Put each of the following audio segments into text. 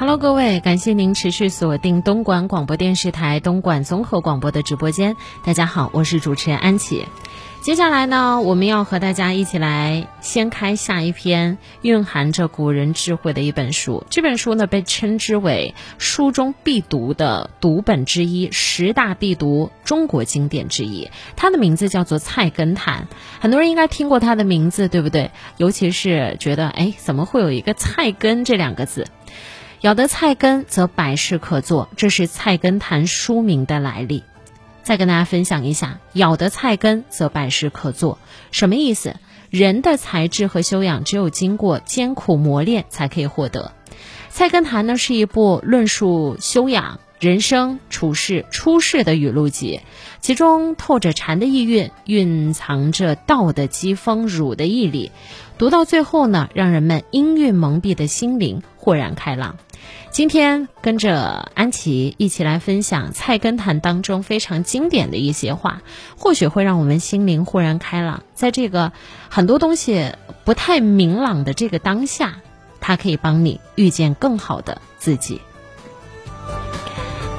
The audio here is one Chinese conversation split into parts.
Hello，各位，感谢您持续锁定东莞广播电视台东莞综合广播的直播间。大家好，我是主持人安琪。接下来呢，我们要和大家一起来掀开下一篇蕴含着古人智慧的一本书。这本书呢，被称之为书中必读的读本之一，十大必读中国经典之一。它的名字叫做《菜根谭》，很多人应该听过它的名字，对不对？尤其是觉得，哎，怎么会有一个“菜根”这两个字？咬得菜根，则百事可做，这是《菜根谭》书名的来历。再跟大家分享一下，“咬得菜根，则百事可做”什么意思？人的才智和修养，只有经过艰苦磨练才可以获得。《菜根谭》呢，是一部论述修养、人生处世、出世的语录集，其中透着禅的意蕴，蕴藏着道的机锋、儒的毅力。读到最后呢，让人们阴郁蒙蔽的心灵豁然开朗。今天跟着安琪一起来分享《菜根谭》当中非常经典的一些话，或许会让我们心灵豁然开朗。在这个很多东西不太明朗的这个当下，它可以帮你遇见更好的自己。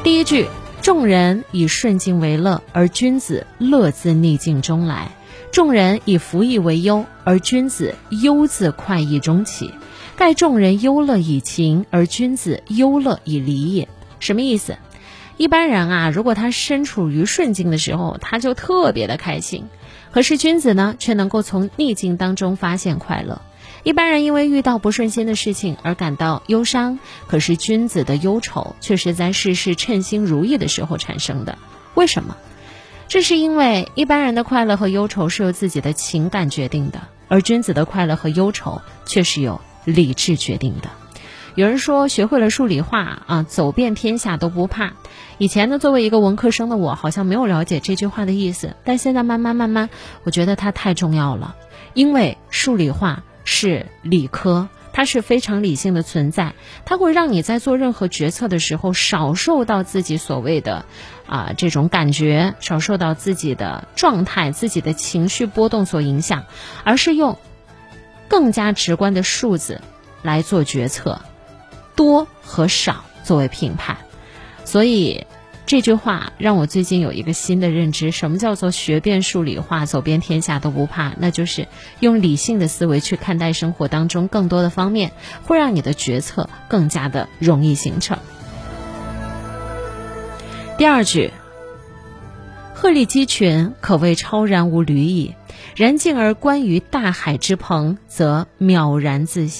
第一句：众人以顺境为乐，而君子乐自逆境中来；众人以福易为忧，而君子忧自快意中起。盖众人忧乐以情，而君子忧乐以理也。什么意思？一般人啊，如果他身处于顺境的时候，他就特别的开心；可是君子呢，却能够从逆境当中发现快乐。一般人因为遇到不顺心的事情而感到忧伤，可是君子的忧愁却是在事事称心如意的时候产生的。为什么？这是因为一般人的快乐和忧愁是由自己的情感决定的，而君子的快乐和忧愁却是由。理智决定的。有人说，学会了数理化啊，走遍天下都不怕。以前呢，作为一个文科生的我，好像没有了解这句话的意思。但现在慢慢慢慢，我觉得它太重要了。因为数理化是理科，它是非常理性的存在，它会让你在做任何决策的时候，少受到自己所谓的啊这种感觉，少受到自己的状态、自己的情绪波动所影响，而是用。更加直观的数字来做决策，多和少作为评判，所以这句话让我最近有一个新的认知：什么叫做学遍数理化，走遍天下都不怕？那就是用理性的思维去看待生活当中更多的方面，会让你的决策更加的容易形成。第二句，鹤立鸡群，可谓超然无履矣。然进而观于大海之鹏，则渺然自省。